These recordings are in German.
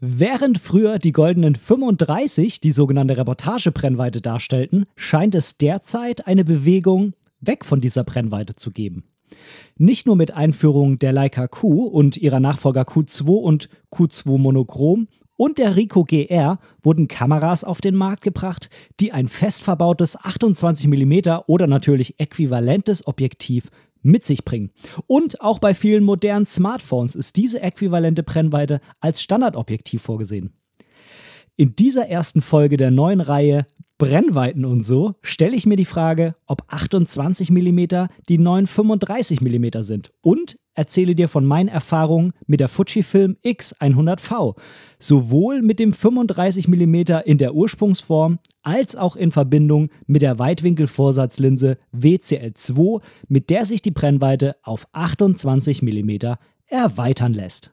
Während früher die goldenen 35 die sogenannte Reportagebrennweite darstellten, scheint es derzeit eine Bewegung weg von dieser Brennweite zu geben. Nicht nur mit Einführung der Leica Q und ihrer Nachfolger Q2 und Q2 Monochrom und der Ricoh GR wurden Kameras auf den Markt gebracht, die ein fest verbautes 28 mm oder natürlich äquivalentes Objektiv mit sich bringen. Und auch bei vielen modernen Smartphones ist diese äquivalente Brennweite als Standardobjektiv vorgesehen. In dieser ersten Folge der neuen Reihe Brennweiten und so stelle ich mir die Frage, ob 28 mm die neuen 35 mm sind und erzähle dir von meinen Erfahrungen mit der Fujifilm X100V, sowohl mit dem 35 mm in der Ursprungsform als auch in Verbindung mit der Weitwinkelvorsatzlinse WCL2, mit der sich die Brennweite auf 28 mm erweitern lässt.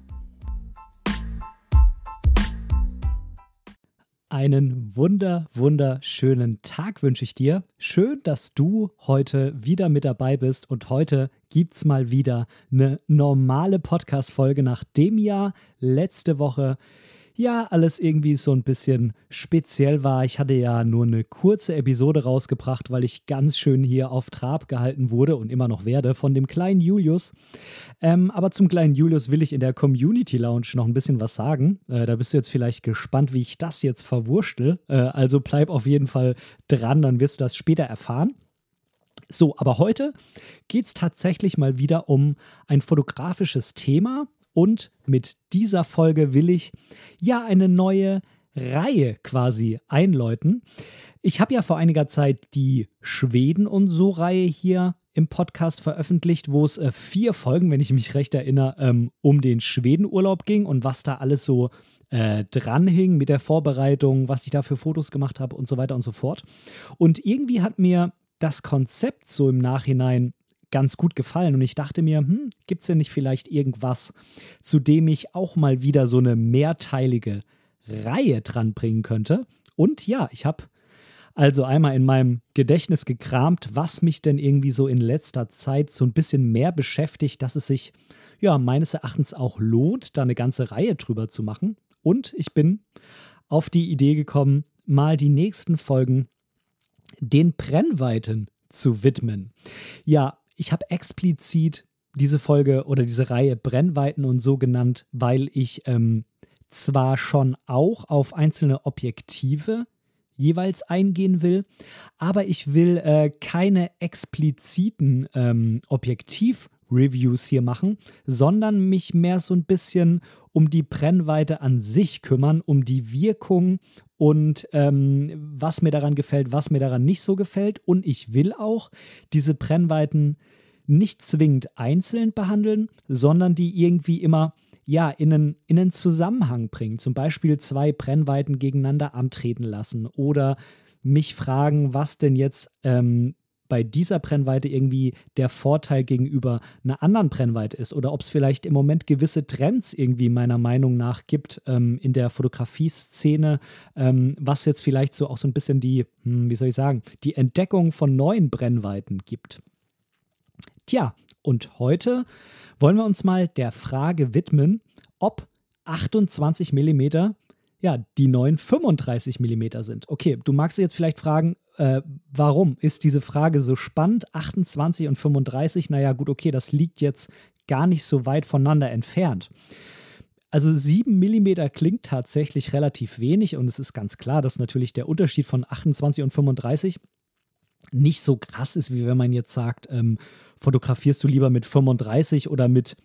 Einen wunder, wunderschönen Tag wünsche ich dir. Schön, dass du heute wieder mit dabei bist und heute gibt es mal wieder eine normale Podcast-Folge, nachdem ja letzte Woche ja alles irgendwie so ein bisschen speziell war. Ich hatte ja nur eine kurze Episode rausgebracht, weil ich ganz schön hier auf Trab gehalten wurde und immer noch werde von dem kleinen Julius. Ähm, aber zum kleinen Julius will ich in der Community Lounge noch ein bisschen was sagen. Äh, da bist du jetzt vielleicht gespannt, wie ich das jetzt verwurschtel. Äh, also bleib auf jeden Fall dran, dann wirst du das später erfahren. So, aber heute geht es tatsächlich mal wieder um ein fotografisches Thema, und mit dieser Folge will ich ja eine neue Reihe quasi einläuten. Ich habe ja vor einiger Zeit die Schweden und so Reihe hier im Podcast veröffentlicht, wo es äh, vier Folgen, wenn ich mich recht erinnere, ähm, um den Schwedenurlaub ging und was da alles so äh, dranhing mit der Vorbereitung, was ich da für Fotos gemacht habe und so weiter und so fort. Und irgendwie hat mir das Konzept so im Nachhinein ganz gut gefallen. Und ich dachte mir, hm, gibt es denn nicht vielleicht irgendwas, zu dem ich auch mal wieder so eine mehrteilige Reihe dranbringen könnte? Und ja, ich habe also einmal in meinem Gedächtnis gekramt, was mich denn irgendwie so in letzter Zeit so ein bisschen mehr beschäftigt, dass es sich ja meines Erachtens auch lohnt, da eine ganze Reihe drüber zu machen. Und ich bin auf die Idee gekommen, mal die nächsten Folgen den Brennweiten zu widmen. Ja, ich habe explizit diese Folge oder diese Reihe Brennweiten und so genannt, weil ich ähm, zwar schon auch auf einzelne Objektive jeweils eingehen will, aber ich will äh, keine expliziten ähm, Objektiv-Reviews hier machen, sondern mich mehr so ein bisschen um die Brennweite an sich kümmern, um die Wirkung und ähm, was mir daran gefällt, was mir daran nicht so gefällt. Und ich will auch diese Brennweiten nicht zwingend einzeln behandeln, sondern die irgendwie immer ja, in einen, in einen Zusammenhang bringen. Zum Beispiel zwei Brennweiten gegeneinander antreten lassen oder mich fragen, was denn jetzt ähm, bei dieser Brennweite irgendwie der Vorteil gegenüber einer anderen Brennweite ist oder ob es vielleicht im Moment gewisse Trends irgendwie meiner Meinung nach gibt ähm, in der Fotografie-Szene, ähm, was jetzt vielleicht so auch so ein bisschen die, hm, wie soll ich sagen, die Entdeckung von neuen Brennweiten gibt. Tja, und heute wollen wir uns mal der Frage widmen, ob 28 mm ja, die neuen 35 mm sind. Okay, du magst jetzt vielleicht fragen, äh, warum ist diese Frage so spannend? 28 und 35, naja, gut, okay, das liegt jetzt gar nicht so weit voneinander entfernt. Also 7 mm klingt tatsächlich relativ wenig und es ist ganz klar, dass natürlich der Unterschied von 28 und 35 nicht so krass ist, wie wenn man jetzt sagt, ähm, fotografierst du lieber mit 35 oder mit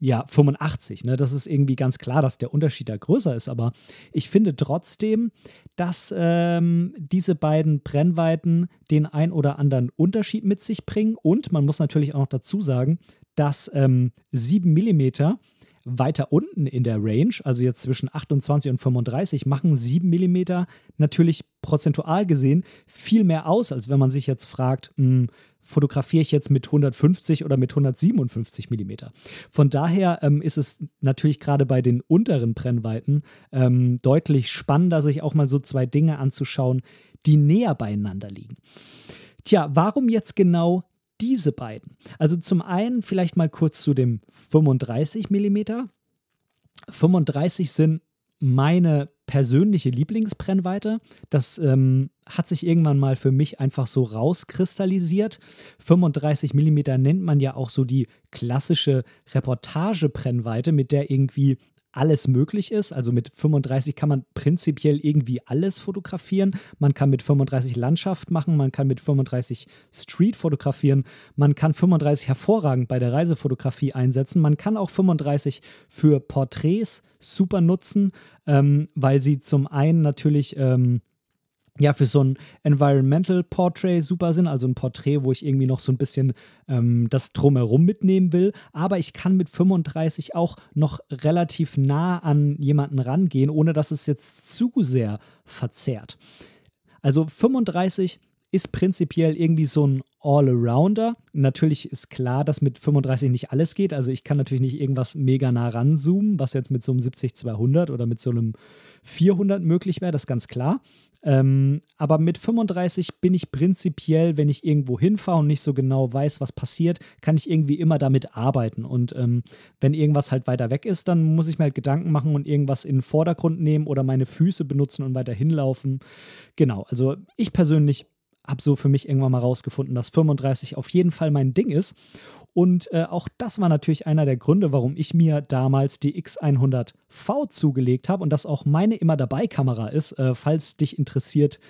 ja, 85. Ne? Das ist irgendwie ganz klar, dass der Unterschied da größer ist. Aber ich finde trotzdem, dass ähm, diese beiden Brennweiten den ein oder anderen Unterschied mit sich bringen. Und man muss natürlich auch noch dazu sagen, dass ähm, 7 mm weiter unten in der Range, also jetzt zwischen 28 und 35, machen 7 mm natürlich prozentual gesehen viel mehr aus, als wenn man sich jetzt fragt, mh, hm, fotografiere ich jetzt mit 150 oder mit 157 mm. Von daher ähm, ist es natürlich gerade bei den unteren Brennweiten ähm, deutlich spannender, sich auch mal so zwei Dinge anzuschauen, die näher beieinander liegen. Tja, warum jetzt genau diese beiden? Also zum einen vielleicht mal kurz zu dem 35 mm. 35 sind meine persönliche Lieblingsbrennweite. Das ähm, hat sich irgendwann mal für mich einfach so rauskristallisiert. 35 mm nennt man ja auch so die klassische Reportagebrennweite, mit der irgendwie alles möglich ist. Also mit 35 kann man prinzipiell irgendwie alles fotografieren. Man kann mit 35 Landschaft machen, man kann mit 35 Street fotografieren, man kann 35 hervorragend bei der Reisefotografie einsetzen, man kann auch 35 für Porträts super nutzen, ähm, weil sie zum einen natürlich ähm, ja, für so ein Environmental Portrait super sind, also ein Porträt, wo ich irgendwie noch so ein bisschen ähm, das Drumherum mitnehmen will. Aber ich kann mit 35 auch noch relativ nah an jemanden rangehen, ohne dass es jetzt zu sehr verzerrt. Also 35 ist prinzipiell irgendwie so ein All-Arounder. Natürlich ist klar, dass mit 35 nicht alles geht. Also ich kann natürlich nicht irgendwas mega nah ranzoomen, was jetzt mit so einem 70-200 oder mit so einem 400 möglich wäre, das ist ganz klar. Ähm, aber mit 35 bin ich prinzipiell, wenn ich irgendwo hinfahre und nicht so genau weiß, was passiert, kann ich irgendwie immer damit arbeiten. Und ähm, wenn irgendwas halt weiter weg ist, dann muss ich mir halt Gedanken machen und irgendwas in den Vordergrund nehmen oder meine Füße benutzen und weiter hinlaufen. Genau, also ich persönlich habe so für mich irgendwann mal rausgefunden, dass 35 auf jeden Fall mein Ding ist. Und äh, auch das war natürlich einer der Gründe, warum ich mir damals die X100V zugelegt habe und das auch meine immer dabei Kamera ist, äh, falls dich interessiert,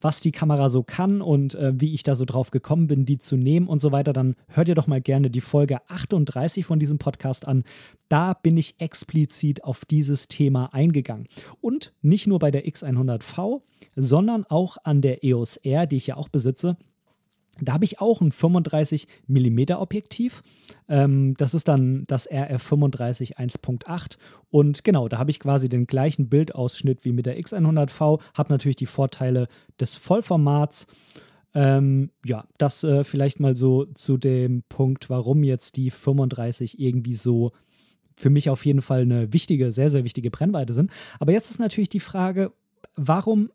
was die Kamera so kann und äh, wie ich da so drauf gekommen bin, die zu nehmen und so weiter, dann hört ihr doch mal gerne die Folge 38 von diesem Podcast an. Da bin ich explizit auf dieses Thema eingegangen. Und nicht nur bei der X100V, sondern auch an der EOS R, die ich ja auch besitze. Da habe ich auch ein 35 mm Objektiv. Ähm, das ist dann das RF35 1.8. Und genau, da habe ich quasi den gleichen Bildausschnitt wie mit der X100V. Habe natürlich die Vorteile des Vollformats. Ähm, ja, das äh, vielleicht mal so zu dem Punkt, warum jetzt die 35 irgendwie so für mich auf jeden Fall eine wichtige, sehr, sehr wichtige Brennweite sind. Aber jetzt ist natürlich die Frage, warum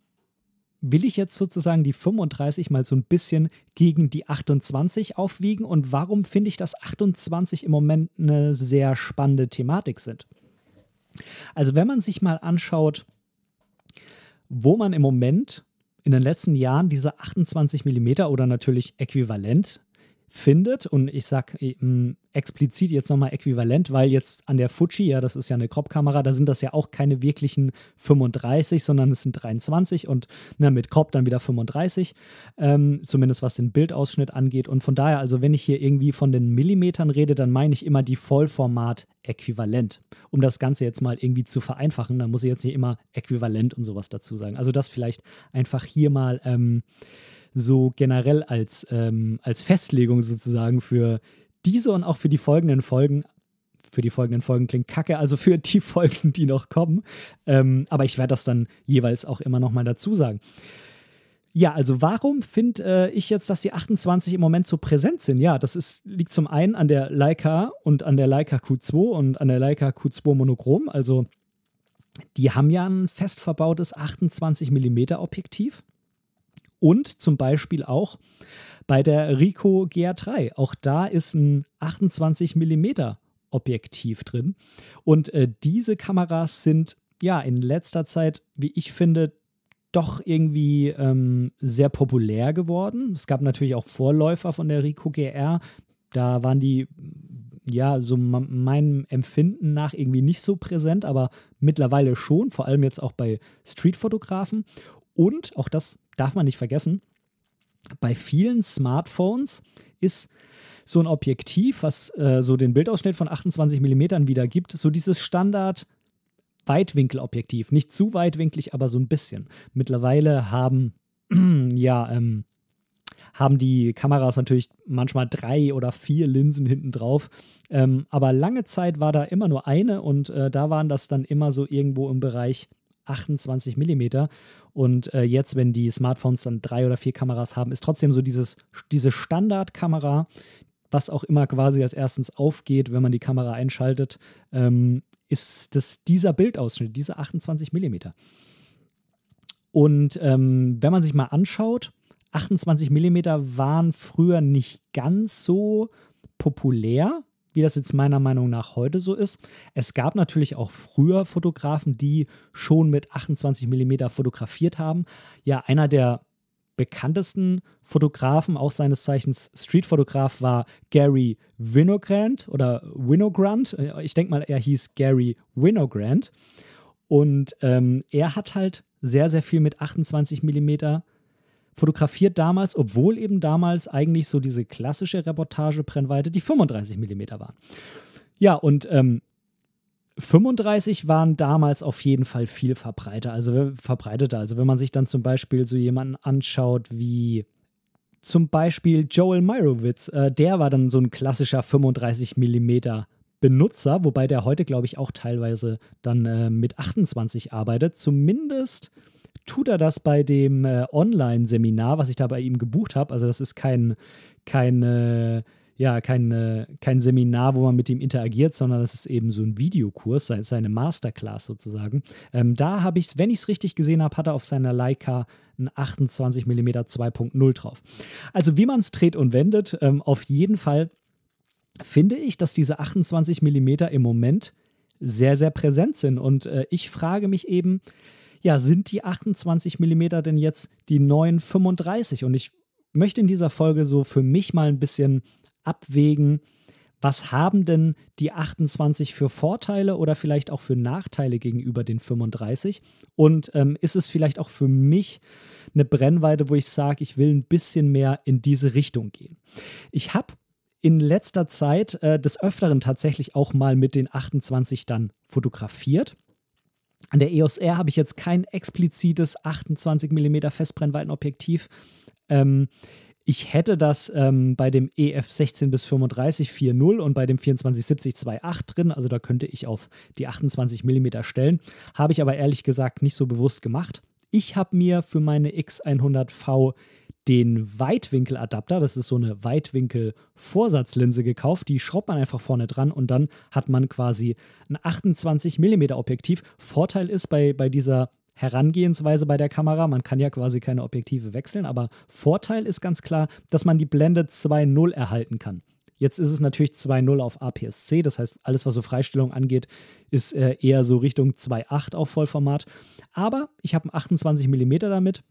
will ich jetzt sozusagen die 35 mal so ein bisschen gegen die 28 aufwiegen und warum finde ich, dass 28 im Moment eine sehr spannende Thematik sind? Also wenn man sich mal anschaut, wo man im Moment in den letzten Jahren diese 28 mm oder natürlich äquivalent findet. Und ich sage ähm, explizit jetzt nochmal äquivalent, weil jetzt an der Fuji, ja, das ist ja eine Crop-Kamera, da sind das ja auch keine wirklichen 35, sondern es sind 23 und ne, mit Crop dann wieder 35, ähm, zumindest was den Bildausschnitt angeht. Und von daher, also wenn ich hier irgendwie von den Millimetern rede, dann meine ich immer die Vollformat-Äquivalent. Um das Ganze jetzt mal irgendwie zu vereinfachen, dann muss ich jetzt nicht immer äquivalent und sowas dazu sagen. Also das vielleicht einfach hier mal. Ähm, so generell als, ähm, als Festlegung sozusagen für diese und auch für die folgenden Folgen. Für die folgenden Folgen klingt kacke, also für die Folgen, die noch kommen. Ähm, aber ich werde das dann jeweils auch immer nochmal dazu sagen. Ja, also warum finde äh, ich jetzt, dass die 28 im Moment so präsent sind? Ja, das ist, liegt zum einen an der Leica und an der Leica Q2 und an der Leica Q2 Monochrom. Also die haben ja ein fest verbautes 28 mm Objektiv und zum Beispiel auch bei der Ricoh GR3. Auch da ist ein 28 mm Objektiv drin. Und äh, diese Kameras sind ja in letzter Zeit, wie ich finde, doch irgendwie ähm, sehr populär geworden. Es gab natürlich auch Vorläufer von der Ricoh GR. Da waren die, ja, so meinem Empfinden nach irgendwie nicht so präsent, aber mittlerweile schon, vor allem jetzt auch bei Streetfotografen. Und, auch das darf man nicht vergessen, bei vielen Smartphones ist so ein Objektiv, was äh, so den Bildausschnitt von 28 mm wiedergibt, so dieses Standard Weitwinkelobjektiv. Nicht zu weitwinklig, aber so ein bisschen. Mittlerweile haben ja ähm, haben die Kameras natürlich manchmal drei oder vier Linsen hinten drauf. Ähm, aber lange Zeit war da immer nur eine und äh, da waren das dann immer so irgendwo im Bereich 28 mm. Und äh, jetzt, wenn die Smartphones dann drei oder vier Kameras haben, ist trotzdem so dieses, diese Standardkamera, was auch immer quasi als erstens aufgeht, wenn man die Kamera einschaltet, ähm, ist das dieser Bildausschnitt, diese 28 mm. Und ähm, wenn man sich mal anschaut, 28 mm waren früher nicht ganz so populär, wie das jetzt meiner Meinung nach heute so ist. Es gab natürlich auch früher Fotografen, die schon mit 28 mm fotografiert haben. Ja, einer der bekanntesten Fotografen, auch seines Zeichens Streetfotograf, war Gary Winogrand oder Winogrand. Ich denke mal, er hieß Gary Winogrand. Und ähm, er hat halt sehr, sehr viel mit 28 mm fotografiert damals, obwohl eben damals eigentlich so diese klassische Reportagebrennweite die 35 mm war. Ja, und ähm, 35 waren damals auf jeden Fall viel verbreiter, also verbreiteter. Also wenn man sich dann zum Beispiel so jemanden anschaut wie zum Beispiel Joel Meyerowitz, äh, der war dann so ein klassischer 35 mm Benutzer, wobei der heute, glaube ich, auch teilweise dann äh, mit 28 arbeitet. Zumindest tut er das bei dem äh, Online-Seminar, was ich da bei ihm gebucht habe. Also das ist kein, kein, äh, ja, kein, äh, kein Seminar, wo man mit ihm interagiert, sondern das ist eben so ein Videokurs, seine Masterclass sozusagen. Ähm, da habe ich es, wenn ich es richtig gesehen habe, hat er auf seiner Leica ein 28 mm 2.0 drauf. Also wie man es dreht und wendet, ähm, auf jeden Fall finde ich, dass diese 28 mm im Moment sehr, sehr präsent sind. Und äh, ich frage mich eben, ja, sind die 28 mm denn jetzt die neuen 35? Und ich möchte in dieser Folge so für mich mal ein bisschen abwägen, was haben denn die 28 für Vorteile oder vielleicht auch für Nachteile gegenüber den 35? Und ähm, ist es vielleicht auch für mich eine Brennweite, wo ich sage, ich will ein bisschen mehr in diese Richtung gehen? Ich habe in letzter Zeit äh, des Öfteren tatsächlich auch mal mit den 28 dann fotografiert. An der EOS R habe ich jetzt kein explizites 28 mm Festbrennweitenobjektiv. Ähm, ich hätte das ähm, bei dem EF 16 bis 35 4.0 und bei dem 2470 2.8 drin, also da könnte ich auf die 28 mm stellen. Habe ich aber ehrlich gesagt nicht so bewusst gemacht. Ich habe mir für meine X100V den Weitwinkeladapter, das ist so eine Weitwinkel-Vorsatzlinse gekauft, die schraubt man einfach vorne dran und dann hat man quasi ein 28 mm Objektiv. Vorteil ist bei, bei dieser Herangehensweise bei der Kamera, man kann ja quasi keine Objektive wechseln, aber Vorteil ist ganz klar, dass man die Blende 2.0 erhalten kann. Jetzt ist es natürlich 2.0 auf APS-C, das heißt, alles, was so Freistellung angeht, ist äh, eher so Richtung 2.8 auf Vollformat. Aber ich habe einen 28 mm damit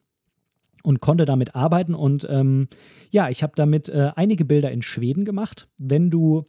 und konnte damit arbeiten. Und ähm, ja, ich habe damit äh, einige Bilder in Schweden gemacht. Wenn du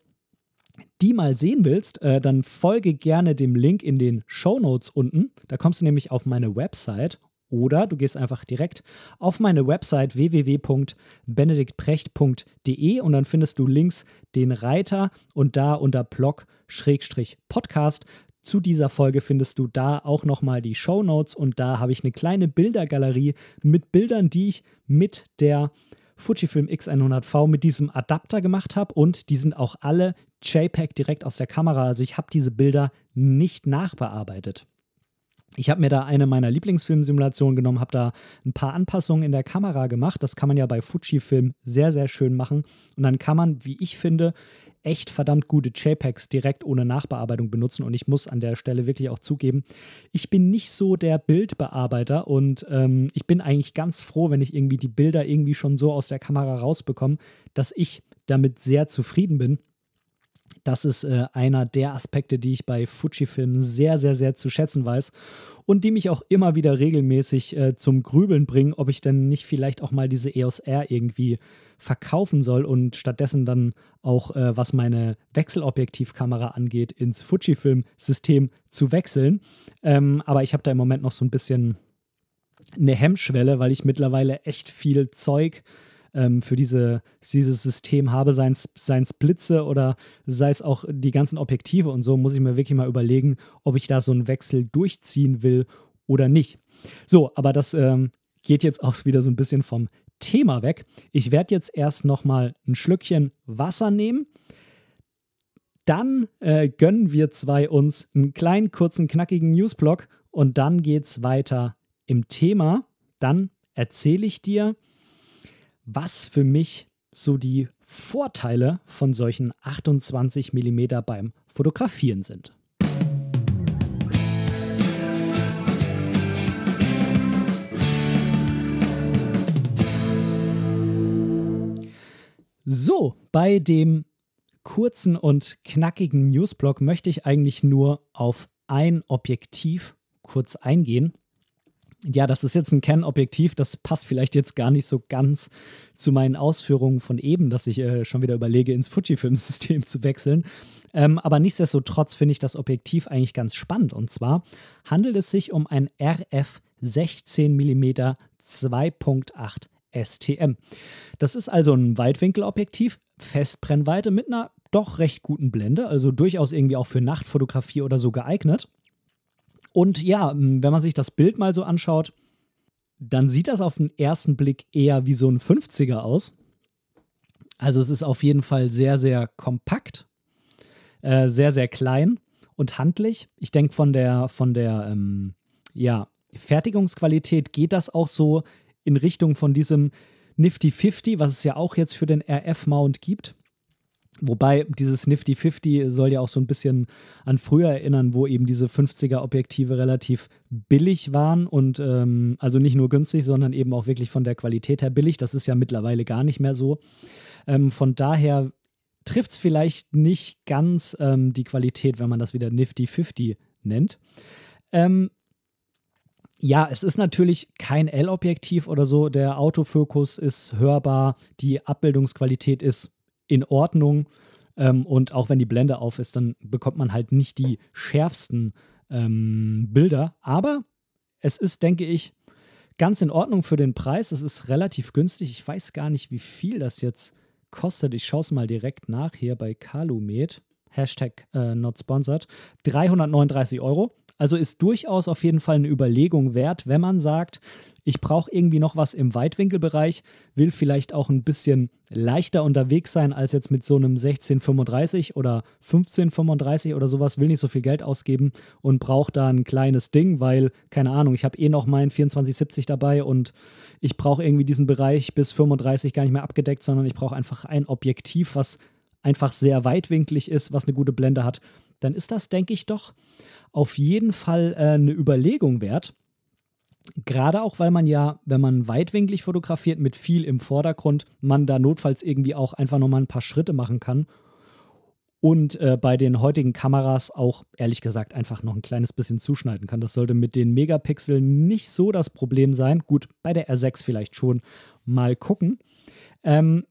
die mal sehen willst, äh, dann folge gerne dem Link in den Show Notes unten. Da kommst du nämlich auf meine Website oder du gehst einfach direkt auf meine Website www.benediktprecht.de und dann findest du links den Reiter und da unter Blog-Podcast zu dieser Folge findest du da auch nochmal die Show Notes und da habe ich eine kleine Bildergalerie mit Bildern, die ich mit der Fujifilm X100V mit diesem Adapter gemacht habe und die sind auch alle JPEG direkt aus der Kamera. Also ich habe diese Bilder nicht nachbearbeitet. Ich habe mir da eine meiner Lieblingsfilmsimulationen genommen, habe da ein paar Anpassungen in der Kamera gemacht. Das kann man ja bei Fujifilm sehr, sehr schön machen. Und dann kann man, wie ich finde, echt verdammt gute JPEGs direkt ohne Nachbearbeitung benutzen. Und ich muss an der Stelle wirklich auch zugeben, ich bin nicht so der Bildbearbeiter und ähm, ich bin eigentlich ganz froh, wenn ich irgendwie die Bilder irgendwie schon so aus der Kamera rausbekomme, dass ich damit sehr zufrieden bin. Das ist äh, einer der Aspekte, die ich bei Fujifilm sehr, sehr, sehr zu schätzen weiß und die mich auch immer wieder regelmäßig äh, zum Grübeln bringen, ob ich denn nicht vielleicht auch mal diese EOS R irgendwie verkaufen soll und stattdessen dann auch, äh, was meine Wechselobjektivkamera angeht, ins Fujifilm-System zu wechseln. Ähm, aber ich habe da im Moment noch so ein bisschen eine Hemmschwelle, weil ich mittlerweile echt viel Zeug ähm, für diese, dieses System habe, seien es Blitze oder sei es auch die ganzen Objektive und so, muss ich mir wirklich mal überlegen, ob ich da so einen Wechsel durchziehen will oder nicht. So, aber das ähm, geht jetzt auch wieder so ein bisschen vom Thema weg. Ich werde jetzt erst noch mal ein Schlückchen Wasser nehmen. Dann äh, gönnen wir zwei uns einen kleinen, kurzen, knackigen Newsblock und dann geht es weiter im Thema. Dann erzähle ich dir, was für mich so die Vorteile von solchen 28 mm beim Fotografieren sind. So, bei dem kurzen und knackigen Newsblog möchte ich eigentlich nur auf ein Objektiv kurz eingehen. Ja, das ist jetzt ein Canon-Objektiv, das passt vielleicht jetzt gar nicht so ganz zu meinen Ausführungen von eben, dass ich äh, schon wieder überlege, ins Fujifilm-System zu wechseln. Ähm, aber nichtsdestotrotz finde ich das Objektiv eigentlich ganz spannend. Und zwar handelt es sich um ein RF 16 mm 2.8 STM. Das ist also ein Weitwinkelobjektiv, Festbrennweite mit einer doch recht guten Blende, also durchaus irgendwie auch für Nachtfotografie oder so geeignet. Und ja, wenn man sich das Bild mal so anschaut, dann sieht das auf den ersten Blick eher wie so ein 50er aus. Also es ist auf jeden Fall sehr, sehr kompakt, äh, sehr, sehr klein und handlich. Ich denke, von der, von der ähm, ja, Fertigungsqualität geht das auch so in Richtung von diesem Nifty 50, was es ja auch jetzt für den RF-Mount gibt. Wobei dieses Nifty 50 soll ja auch so ein bisschen an früher erinnern, wo eben diese 50er Objektive relativ billig waren und ähm, also nicht nur günstig, sondern eben auch wirklich von der Qualität her billig. Das ist ja mittlerweile gar nicht mehr so. Ähm, von daher trifft es vielleicht nicht ganz ähm, die Qualität, wenn man das wieder Nifty 50 nennt. Ähm, ja, es ist natürlich kein L-Objektiv oder so. Der Autofokus ist hörbar, die Abbildungsqualität ist in Ordnung. Ähm, und auch wenn die Blende auf ist, dann bekommt man halt nicht die schärfsten ähm, Bilder. Aber es ist, denke ich, ganz in Ordnung für den Preis. Es ist relativ günstig. Ich weiß gar nicht, wie viel das jetzt kostet. Ich schaue es mal direkt nach hier bei Calumet. Hashtag äh, not sponsored. 339 Euro. Also ist durchaus auf jeden Fall eine Überlegung wert, wenn man sagt, ich brauche irgendwie noch was im Weitwinkelbereich, will vielleicht auch ein bisschen leichter unterwegs sein als jetzt mit so einem 1635 oder 1535 oder sowas, will nicht so viel Geld ausgeben und braucht da ein kleines Ding, weil, keine Ahnung, ich habe eh noch meinen 2470 dabei und ich brauche irgendwie diesen Bereich bis 35 gar nicht mehr abgedeckt, sondern ich brauche einfach ein Objektiv, was einfach sehr weitwinklig ist, was eine gute Blende hat. Dann ist das, denke ich, doch auf jeden Fall äh, eine Überlegung wert. Gerade auch, weil man ja, wenn man weitwinklig fotografiert mit viel im Vordergrund, man da notfalls irgendwie auch einfach nochmal ein paar Schritte machen kann. Und äh, bei den heutigen Kameras auch, ehrlich gesagt, einfach noch ein kleines bisschen zuschneiden kann. Das sollte mit den Megapixeln nicht so das Problem sein. Gut, bei der R6 vielleicht schon. Mal gucken. Ähm,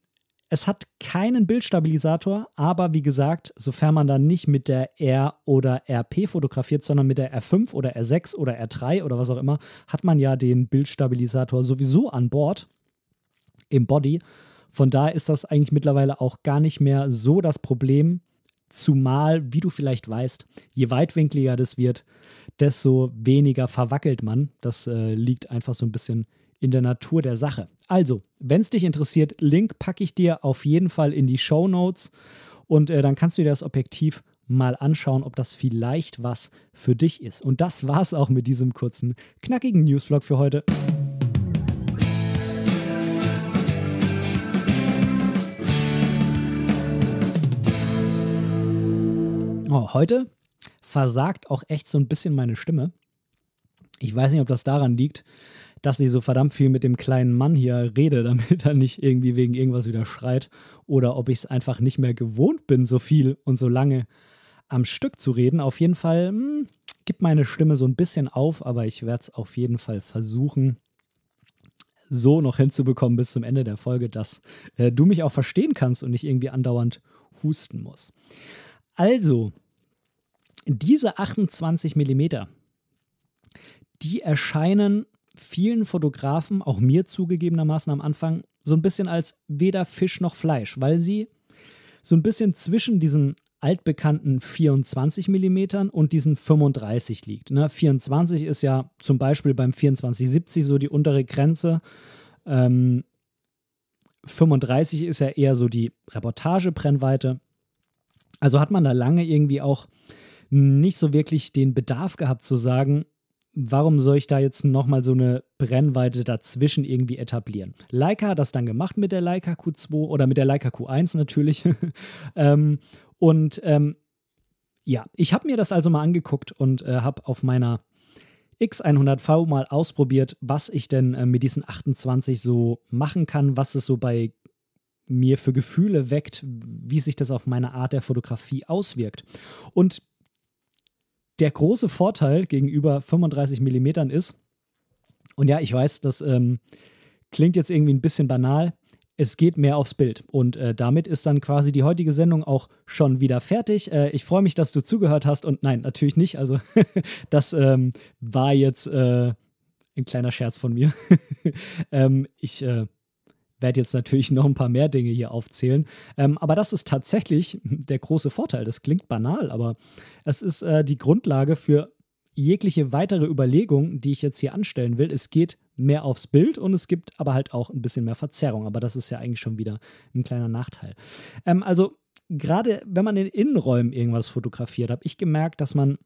es hat keinen Bildstabilisator, aber wie gesagt, sofern man dann nicht mit der R oder RP fotografiert, sondern mit der R5 oder R6 oder R3 oder was auch immer, hat man ja den Bildstabilisator sowieso an Bord im Body. Von daher ist das eigentlich mittlerweile auch gar nicht mehr so das Problem. Zumal, wie du vielleicht weißt, je weitwinkliger das wird, desto weniger verwackelt man. Das äh, liegt einfach so ein bisschen in der Natur der Sache. Also, wenn es dich interessiert, Link packe ich dir auf jeden Fall in die Show Notes und äh, dann kannst du dir das Objektiv mal anschauen, ob das vielleicht was für dich ist. Und das war es auch mit diesem kurzen, knackigen Newsblog für heute. Oh, heute versagt auch echt so ein bisschen meine Stimme. Ich weiß nicht, ob das daran liegt, dass ich so verdammt viel mit dem kleinen Mann hier rede, damit er nicht irgendwie wegen irgendwas wieder schreit oder ob ich es einfach nicht mehr gewohnt bin, so viel und so lange am Stück zu reden. Auf jeden Fall mh, hm, gibt meine Stimme so ein bisschen auf, aber ich werde es auf jeden Fall versuchen, so noch hinzubekommen bis zum Ende der Folge, dass äh, du mich auch verstehen kannst und nicht irgendwie andauernd husten muss. Also, diese 28 Millimeter, die erscheinen vielen Fotografen, auch mir zugegebenermaßen am Anfang, so ein bisschen als weder Fisch noch Fleisch, weil sie so ein bisschen zwischen diesen altbekannten 24 mm und diesen 35 liegt. Ne? 24 ist ja zum Beispiel beim 2470 so die untere Grenze. Ähm, 35 ist ja eher so die Reportagebrennweite. Also hat man da lange irgendwie auch nicht so wirklich den Bedarf gehabt zu sagen, warum soll ich da jetzt nochmal so eine Brennweite dazwischen irgendwie etablieren? Leica hat das dann gemacht mit der Leica Q2 oder mit der Leica Q1 natürlich. ähm, und ähm, ja, ich habe mir das also mal angeguckt und äh, habe auf meiner X100V mal ausprobiert, was ich denn äh, mit diesen 28 so machen kann, was es so bei mir für Gefühle weckt, wie sich das auf meine Art der Fotografie auswirkt. Und der große Vorteil gegenüber 35 mm ist, und ja, ich weiß, das ähm, klingt jetzt irgendwie ein bisschen banal, es geht mehr aufs Bild. Und äh, damit ist dann quasi die heutige Sendung auch schon wieder fertig. Äh, ich freue mich, dass du zugehört hast. Und nein, natürlich nicht. Also, das ähm, war jetzt äh, ein kleiner Scherz von mir. ähm, ich äh, werde jetzt natürlich noch ein paar mehr Dinge hier aufzählen. Ähm, aber das ist tatsächlich der große Vorteil. Das klingt banal, aber es ist äh, die Grundlage für jegliche weitere Überlegung, die ich jetzt hier anstellen will. Es geht mehr aufs Bild und es gibt aber halt auch ein bisschen mehr Verzerrung. Aber das ist ja eigentlich schon wieder ein kleiner Nachteil. Ähm, also gerade wenn man in Innenräumen irgendwas fotografiert, habe ich gemerkt, dass man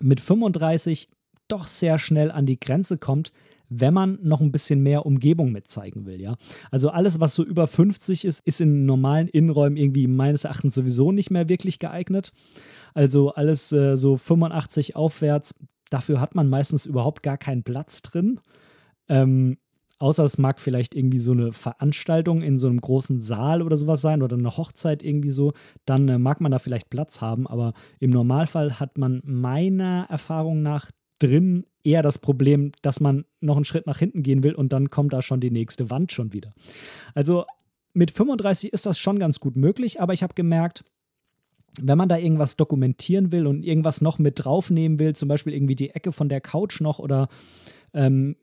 mit 35 doch sehr schnell an die Grenze kommt, wenn man noch ein bisschen mehr Umgebung mit zeigen will, ja. Also alles, was so über 50 ist, ist in normalen Innenräumen irgendwie meines Erachtens sowieso nicht mehr wirklich geeignet. Also alles äh, so 85 aufwärts, dafür hat man meistens überhaupt gar keinen Platz drin. Ähm, außer es mag vielleicht irgendwie so eine Veranstaltung in so einem großen Saal oder sowas sein oder eine Hochzeit irgendwie so, dann äh, mag man da vielleicht Platz haben, aber im Normalfall hat man meiner Erfahrung nach drin eher das Problem, dass man noch einen Schritt nach hinten gehen will und dann kommt da schon die nächste Wand schon wieder. Also mit 35 ist das schon ganz gut möglich, aber ich habe gemerkt, wenn man da irgendwas dokumentieren will und irgendwas noch mit draufnehmen will, zum Beispiel irgendwie die Ecke von der Couch noch oder ähm,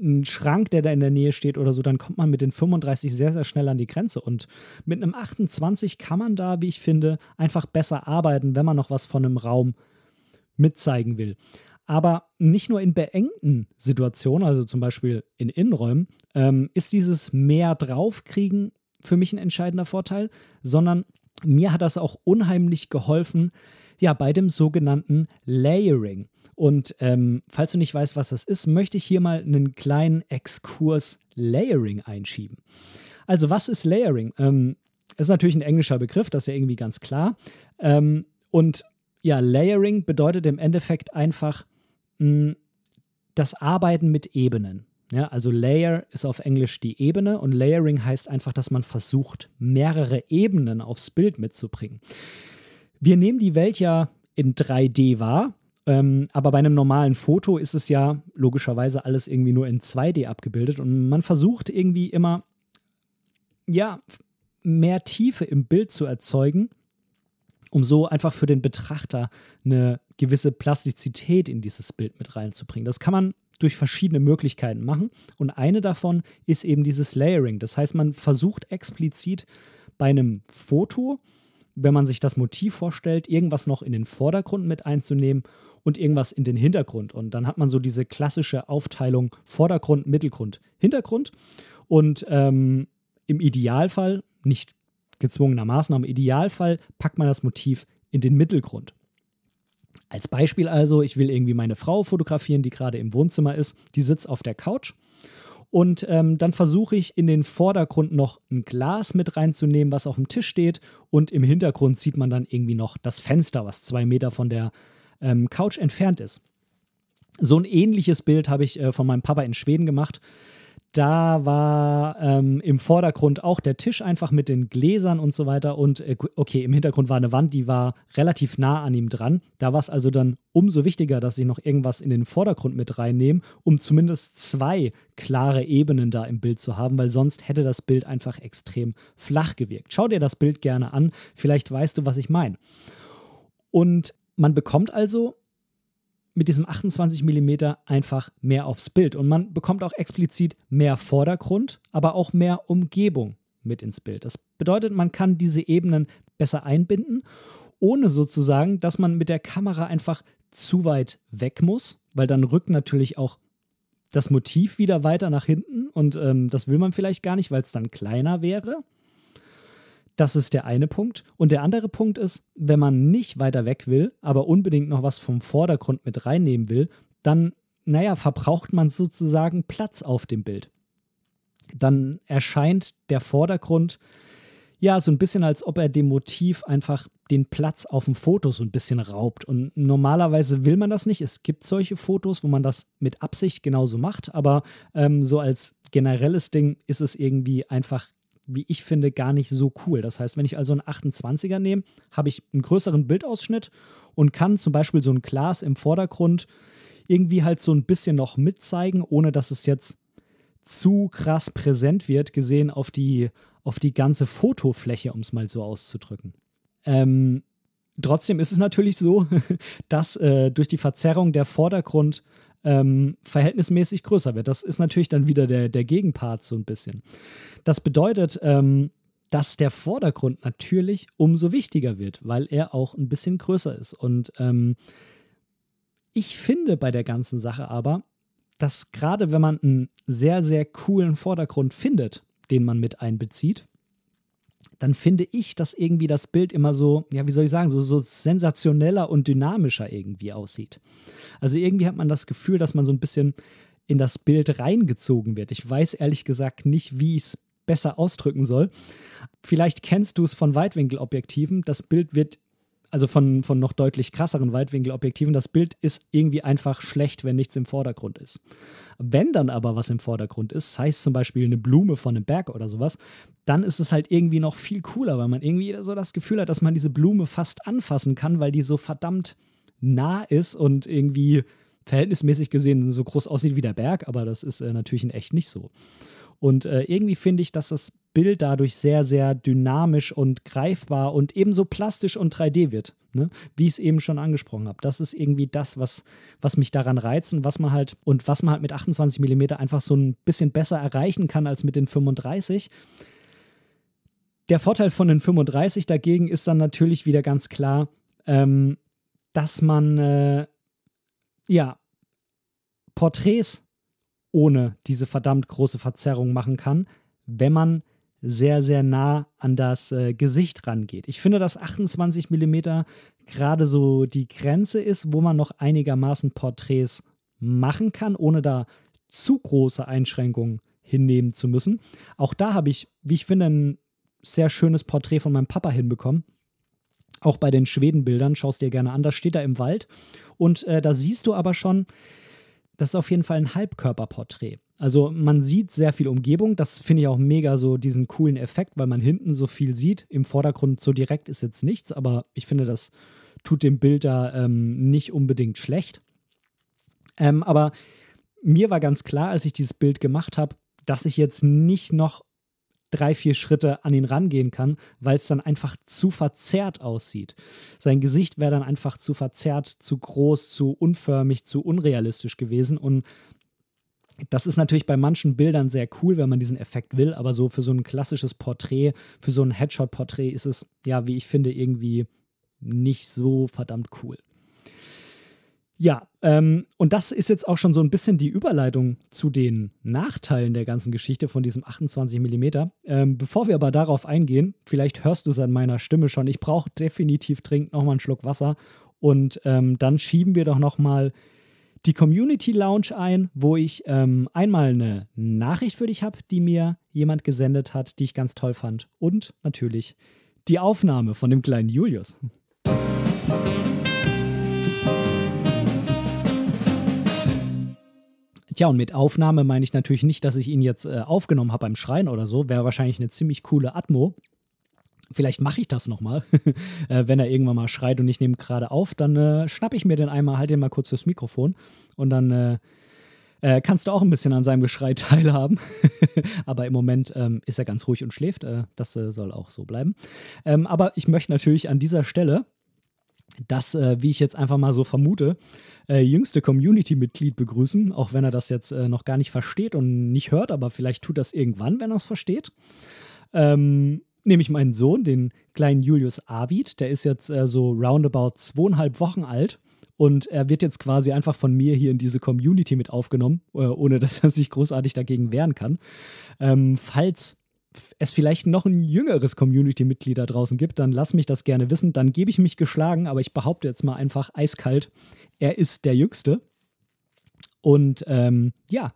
ein Schrank, der da in der Nähe steht oder so, dann kommt man mit den 35 sehr, sehr schnell an die Grenze. Und mit einem 28 kann man da, wie ich finde, einfach besser arbeiten, wenn man noch was von einem Raum mitzeigen will. Aber nicht nur in beengten Situationen, also zum Beispiel in Innenräumen, ähm, ist dieses mehr draufkriegen für mich ein entscheidender Vorteil, sondern mir hat das auch unheimlich geholfen, ja, bei dem sogenannten Layering. Und ähm, falls du nicht weißt, was das ist, möchte ich hier mal einen kleinen Exkurs Layering einschieben. Also, was ist Layering? Ähm, ist natürlich ein englischer Begriff, das ist ja irgendwie ganz klar. Ähm, und ja, Layering bedeutet im Endeffekt einfach das Arbeiten mit Ebenen. Ja, also Layer ist auf Englisch die Ebene und Layering heißt einfach, dass man versucht, mehrere Ebenen aufs Bild mitzubringen. Wir nehmen die Welt ja in 3D wahr, ähm, aber bei einem normalen Foto ist es ja logischerweise alles irgendwie nur in 2D abgebildet und man versucht irgendwie immer, ja, mehr Tiefe im Bild zu erzeugen, um so einfach für den Betrachter eine gewisse Plastizität in dieses Bild mit reinzubringen. Das kann man durch verschiedene Möglichkeiten machen. Und eine davon ist eben dieses Layering. Das heißt, man versucht explizit bei einem Foto, wenn man sich das Motiv vorstellt, irgendwas noch in den Vordergrund mit einzunehmen und irgendwas in den Hintergrund. Und dann hat man so diese klassische Aufteilung Vordergrund, Mittelgrund, Hintergrund. Und ähm, im Idealfall, nicht gezwungenermaßen, im Idealfall packt man das Motiv in den Mittelgrund. Als Beispiel also, ich will irgendwie meine Frau fotografieren, die gerade im Wohnzimmer ist, die sitzt auf der Couch. Und ähm, dann versuche ich in den Vordergrund noch ein Glas mit reinzunehmen, was auf dem Tisch steht. Und im Hintergrund sieht man dann irgendwie noch das Fenster, was zwei Meter von der ähm, Couch entfernt ist. So ein ähnliches Bild habe ich äh, von meinem Papa in Schweden gemacht. Da war ähm, im Vordergrund auch der Tisch einfach mit den Gläsern und so weiter. Und äh, okay, im Hintergrund war eine Wand, die war relativ nah an ihm dran. Da war es also dann umso wichtiger, dass ich noch irgendwas in den Vordergrund mit reinnehme, um zumindest zwei klare Ebenen da im Bild zu haben, weil sonst hätte das Bild einfach extrem flach gewirkt. Schau dir das Bild gerne an, vielleicht weißt du, was ich meine. Und man bekommt also mit diesem 28 mm einfach mehr aufs Bild. Und man bekommt auch explizit mehr Vordergrund, aber auch mehr Umgebung mit ins Bild. Das bedeutet, man kann diese Ebenen besser einbinden, ohne sozusagen, dass man mit der Kamera einfach zu weit weg muss, weil dann rückt natürlich auch das Motiv wieder weiter nach hinten und ähm, das will man vielleicht gar nicht, weil es dann kleiner wäre. Das ist der eine Punkt. Und der andere Punkt ist, wenn man nicht weiter weg will, aber unbedingt noch was vom Vordergrund mit reinnehmen will, dann, naja, verbraucht man sozusagen Platz auf dem Bild. Dann erscheint der Vordergrund ja so ein bisschen, als ob er dem Motiv einfach den Platz auf dem Foto so ein bisschen raubt. Und normalerweise will man das nicht. Es gibt solche Fotos, wo man das mit Absicht genauso macht, aber ähm, so als generelles Ding ist es irgendwie einfach wie ich finde, gar nicht so cool. Das heißt, wenn ich also einen 28er nehme, habe ich einen größeren Bildausschnitt und kann zum Beispiel so ein Glas im Vordergrund irgendwie halt so ein bisschen noch mitzeigen, ohne dass es jetzt zu krass präsent wird, gesehen auf die, auf die ganze Fotofläche, um es mal so auszudrücken. Ähm, trotzdem ist es natürlich so, dass äh, durch die Verzerrung der Vordergrund ähm, verhältnismäßig größer wird. Das ist natürlich dann wieder der, der Gegenpart so ein bisschen. Das bedeutet, ähm, dass der Vordergrund natürlich umso wichtiger wird, weil er auch ein bisschen größer ist. Und ähm, ich finde bei der ganzen Sache aber, dass gerade wenn man einen sehr, sehr coolen Vordergrund findet, den man mit einbezieht, dann finde ich, dass irgendwie das Bild immer so, ja, wie soll ich sagen, so, so sensationeller und dynamischer irgendwie aussieht. Also irgendwie hat man das Gefühl, dass man so ein bisschen in das Bild reingezogen wird. Ich weiß ehrlich gesagt nicht, wie ich es besser ausdrücken soll. Vielleicht kennst du es von Weitwinkelobjektiven. Das Bild wird also von, von noch deutlich krasseren Weitwinkelobjektiven, das Bild ist irgendwie einfach schlecht, wenn nichts im Vordergrund ist. Wenn dann aber was im Vordergrund ist, sei es zum Beispiel eine Blume von einem Berg oder sowas, dann ist es halt irgendwie noch viel cooler, weil man irgendwie so das Gefühl hat, dass man diese Blume fast anfassen kann, weil die so verdammt nah ist und irgendwie verhältnismäßig gesehen so groß aussieht wie der Berg, aber das ist äh, natürlich in echt nicht so. Und äh, irgendwie finde ich, dass das Bild dadurch sehr, sehr dynamisch und greifbar und ebenso plastisch und 3D wird, ne? wie ich es eben schon angesprochen habe. Das ist irgendwie das, was, was mich daran reizt und was man halt und was man halt mit 28 mm einfach so ein bisschen besser erreichen kann als mit den 35. Der Vorteil von den 35 dagegen ist dann natürlich wieder ganz klar, ähm, dass man äh, ja Porträts ohne diese verdammt große Verzerrung machen kann, wenn man sehr, sehr nah an das äh, Gesicht rangeht. Ich finde, dass 28 mm gerade so die Grenze ist, wo man noch einigermaßen Porträts machen kann, ohne da zu große Einschränkungen hinnehmen zu müssen. Auch da habe ich, wie ich finde, ein sehr schönes Porträt von meinem Papa hinbekommen. Auch bei den Schwedenbildern, schaust dir gerne an, das steht da im Wald. Und äh, da siehst du aber schon, das ist auf jeden Fall ein Halbkörperporträt. Also man sieht sehr viel Umgebung. Das finde ich auch mega so diesen coolen Effekt, weil man hinten so viel sieht. Im Vordergrund so direkt ist jetzt nichts, aber ich finde, das tut dem Bild da ähm, nicht unbedingt schlecht. Ähm, aber mir war ganz klar, als ich dieses Bild gemacht habe, dass ich jetzt nicht noch drei, vier Schritte an ihn rangehen kann, weil es dann einfach zu verzerrt aussieht. Sein Gesicht wäre dann einfach zu verzerrt, zu groß, zu unförmig, zu unrealistisch gewesen. Und das ist natürlich bei manchen Bildern sehr cool, wenn man diesen Effekt will, aber so für so ein klassisches Porträt, für so ein Headshot-Porträt ist es, ja, wie ich finde, irgendwie nicht so verdammt cool. Ja, ähm, und das ist jetzt auch schon so ein bisschen die Überleitung zu den Nachteilen der ganzen Geschichte von diesem 28 mm. Ähm, bevor wir aber darauf eingehen, vielleicht hörst du es an meiner Stimme schon, ich brauche definitiv dringend nochmal einen Schluck Wasser und ähm, dann schieben wir doch nochmal die Community Lounge ein, wo ich ähm, einmal eine Nachricht für dich habe, die mir jemand gesendet hat, die ich ganz toll fand und natürlich die Aufnahme von dem kleinen Julius. Tja, und mit Aufnahme meine ich natürlich nicht, dass ich ihn jetzt äh, aufgenommen habe beim Schreien oder so. Wäre wahrscheinlich eine ziemlich coole Atmo. Vielleicht mache ich das nochmal. äh, wenn er irgendwann mal schreit und ich nehme gerade auf, dann äh, schnappe ich mir den einmal, halte den mal kurz fürs Mikrofon und dann äh, äh, kannst du auch ein bisschen an seinem Geschrei teilhaben. aber im Moment ähm, ist er ganz ruhig und schläft. Äh, das soll auch so bleiben. Ähm, aber ich möchte natürlich an dieser Stelle das, wie ich jetzt einfach mal so vermute, äh, jüngste Community-Mitglied begrüßen, auch wenn er das jetzt äh, noch gar nicht versteht und nicht hört, aber vielleicht tut das irgendwann, wenn er es versteht. Ähm, nämlich meinen Sohn, den kleinen Julius Arvid, der ist jetzt äh, so roundabout zweieinhalb Wochen alt Und er wird jetzt quasi einfach von mir hier in diese Community mit aufgenommen, äh, ohne dass er sich großartig dagegen wehren kann. Ähm, falls es vielleicht noch ein jüngeres Community-Mitglied da draußen gibt, dann lass mich das gerne wissen. Dann gebe ich mich geschlagen, aber ich behaupte jetzt mal einfach eiskalt, er ist der Jüngste. Und ähm, ja,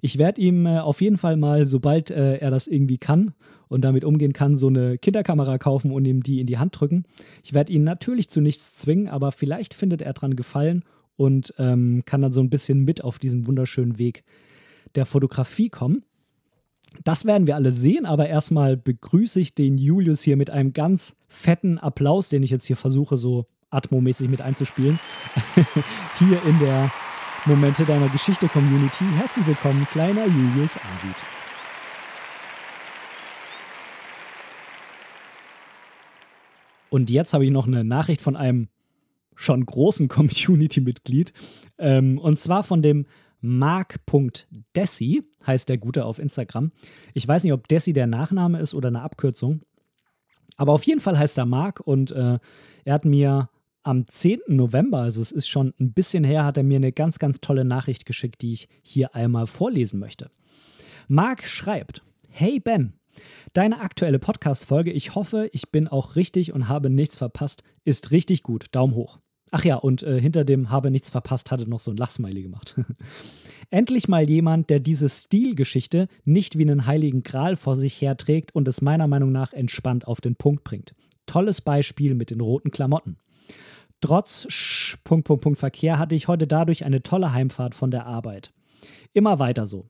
ich werde ihm äh, auf jeden Fall mal, sobald äh, er das irgendwie kann und damit umgehen kann, so eine Kinderkamera kaufen und ihm die in die Hand drücken. Ich werde ihn natürlich zu nichts zwingen, aber vielleicht findet er dran Gefallen und ähm, kann dann so ein bisschen mit auf diesen wunderschönen Weg der Fotografie kommen. Das werden wir alle sehen, aber erstmal begrüße ich den Julius hier mit einem ganz fetten Applaus, den ich jetzt hier versuche, so atmomäßig mit einzuspielen. hier in der Momente deiner Geschichte Community. Herzlich willkommen, kleiner Julius Arvid. Und jetzt habe ich noch eine Nachricht von einem schon großen Community-Mitglied. Ähm, und zwar von dem Mark.Desi, heißt der Gute auf Instagram. Ich weiß nicht, ob Desi der Nachname ist oder eine Abkürzung. Aber auf jeden Fall heißt er Mark und äh, er hat mir am 10. November, also es ist schon ein bisschen her, hat er mir eine ganz, ganz tolle Nachricht geschickt, die ich hier einmal vorlesen möchte. Marc schreibt: Hey Ben, deine aktuelle Podcast-Folge, ich hoffe, ich bin auch richtig und habe nichts verpasst, ist richtig gut. Daumen hoch. Ach ja, und äh, hinter dem habe nichts verpasst, hatte noch so ein Lachsmiley gemacht. Endlich mal jemand, der diese Stilgeschichte nicht wie einen heiligen Gral vor sich herträgt und es meiner Meinung nach entspannt auf den Punkt bringt. Tolles Beispiel mit den roten Klamotten. Trotz Sch Punkt, Punkt, Punkt Verkehr hatte ich heute dadurch eine tolle Heimfahrt von der Arbeit. Immer weiter so.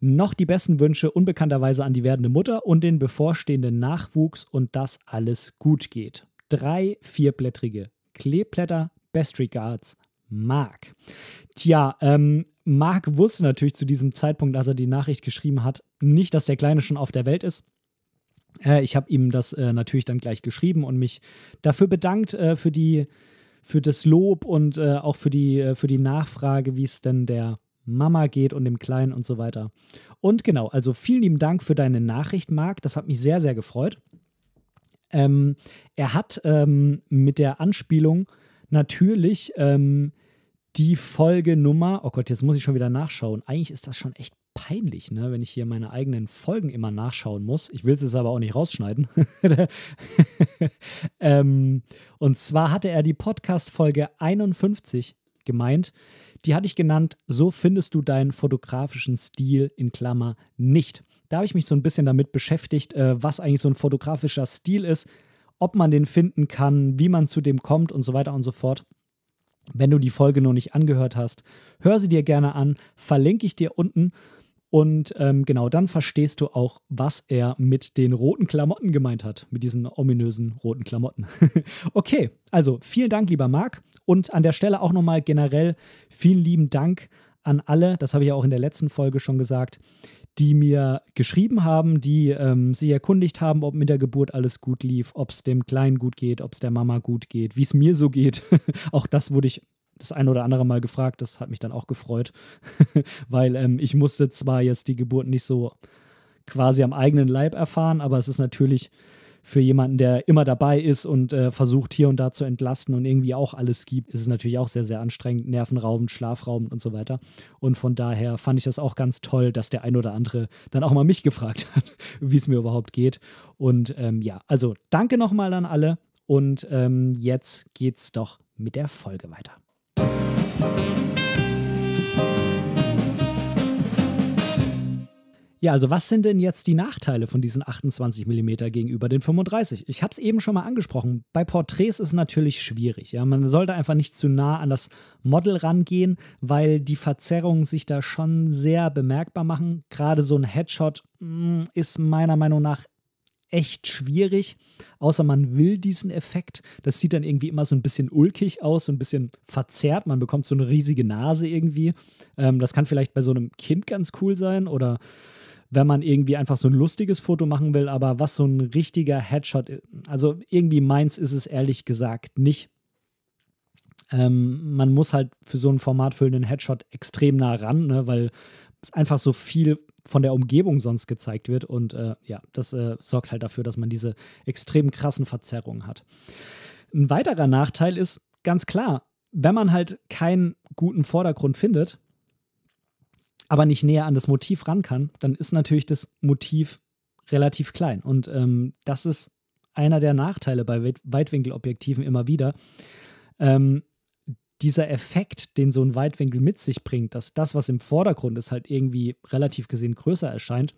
Noch die besten Wünsche unbekannterweise an die werdende Mutter und den bevorstehenden Nachwuchs und dass alles gut geht. Drei vierblättrige Kleeblätter, Best Regards, Marc. Tja, ähm, Marc wusste natürlich zu diesem Zeitpunkt, als er die Nachricht geschrieben hat, nicht, dass der Kleine schon auf der Welt ist. Äh, ich habe ihm das äh, natürlich dann gleich geschrieben und mich dafür bedankt äh, für die für das Lob und äh, auch für die, äh, für die Nachfrage, wie es denn der Mama geht und dem Kleinen und so weiter. Und genau, also vielen lieben Dank für deine Nachricht, Marc. Das hat mich sehr, sehr gefreut. Ähm, er hat ähm, mit der Anspielung natürlich ähm, die Folgenummer, oh Gott, jetzt muss ich schon wieder nachschauen. Eigentlich ist das schon echt peinlich, ne, wenn ich hier meine eigenen Folgen immer nachschauen muss. Ich will es jetzt aber auch nicht rausschneiden. ähm, und zwar hatte er die Podcast-Folge 51 gemeint. Die hatte ich genannt, so findest du deinen fotografischen Stil in Klammer nicht. Da habe ich mich so ein bisschen damit beschäftigt, äh, was eigentlich so ein fotografischer Stil ist, ob man den finden kann, wie man zu dem kommt und so weiter und so fort. Wenn du die Folge noch nicht angehört hast, hör sie dir gerne an, verlinke ich dir unten. Und ähm, genau dann verstehst du auch, was er mit den roten Klamotten gemeint hat, mit diesen ominösen roten Klamotten. okay, also vielen Dank, lieber Marc. Und an der Stelle auch nochmal generell vielen lieben Dank an alle, das habe ich ja auch in der letzten Folge schon gesagt, die mir geschrieben haben, die ähm, sich erkundigt haben, ob mit der Geburt alles gut lief, ob es dem Kleinen gut geht, ob es der Mama gut geht, wie es mir so geht. auch das wurde ich das ein oder andere Mal gefragt. Das hat mich dann auch gefreut, weil ähm, ich musste zwar jetzt die Geburt nicht so quasi am eigenen Leib erfahren, aber es ist natürlich für jemanden, der immer dabei ist und äh, versucht hier und da zu entlasten und irgendwie auch alles gibt, ist es natürlich auch sehr, sehr anstrengend, nervenraubend, schlafraubend und so weiter. Und von daher fand ich das auch ganz toll, dass der ein oder andere dann auch mal mich gefragt hat, wie es mir überhaupt geht. Und ähm, ja, also danke nochmal an alle und ähm, jetzt geht's doch mit der Folge weiter. Ja, also was sind denn jetzt die Nachteile von diesen 28 mm gegenüber den 35? Ich habe es eben schon mal angesprochen. Bei Porträts ist es natürlich schwierig. Ja? Man sollte einfach nicht zu nah an das Model rangehen, weil die Verzerrungen sich da schon sehr bemerkbar machen. Gerade so ein Headshot mh, mm, ist meiner Meinung nach echt schwierig, außer man will diesen Effekt. Das sieht dann irgendwie immer so ein bisschen ulkig aus, so ein bisschen verzerrt. Man bekommt so eine riesige Nase irgendwie. Ähm, das kann vielleicht bei so einem Kind ganz cool sein oder wenn man irgendwie einfach so ein lustiges Foto machen will, aber was so ein richtiger Headshot, also irgendwie meins ist es ehrlich gesagt nicht. Ähm, man muss halt für so ein formatfüllenden Headshot extrem nah ran, ne, weil es einfach so viel von der Umgebung sonst gezeigt wird. Und äh, ja, das äh, sorgt halt dafür, dass man diese extrem krassen Verzerrungen hat. Ein weiterer Nachteil ist ganz klar, wenn man halt keinen guten Vordergrund findet, aber nicht näher an das Motiv ran kann, dann ist natürlich das Motiv relativ klein. Und ähm, das ist einer der Nachteile bei Weitwinkelobjektiven immer wieder. Ähm, dieser Effekt, den so ein Weitwinkel mit sich bringt, dass das, was im Vordergrund ist, halt irgendwie relativ gesehen größer erscheint,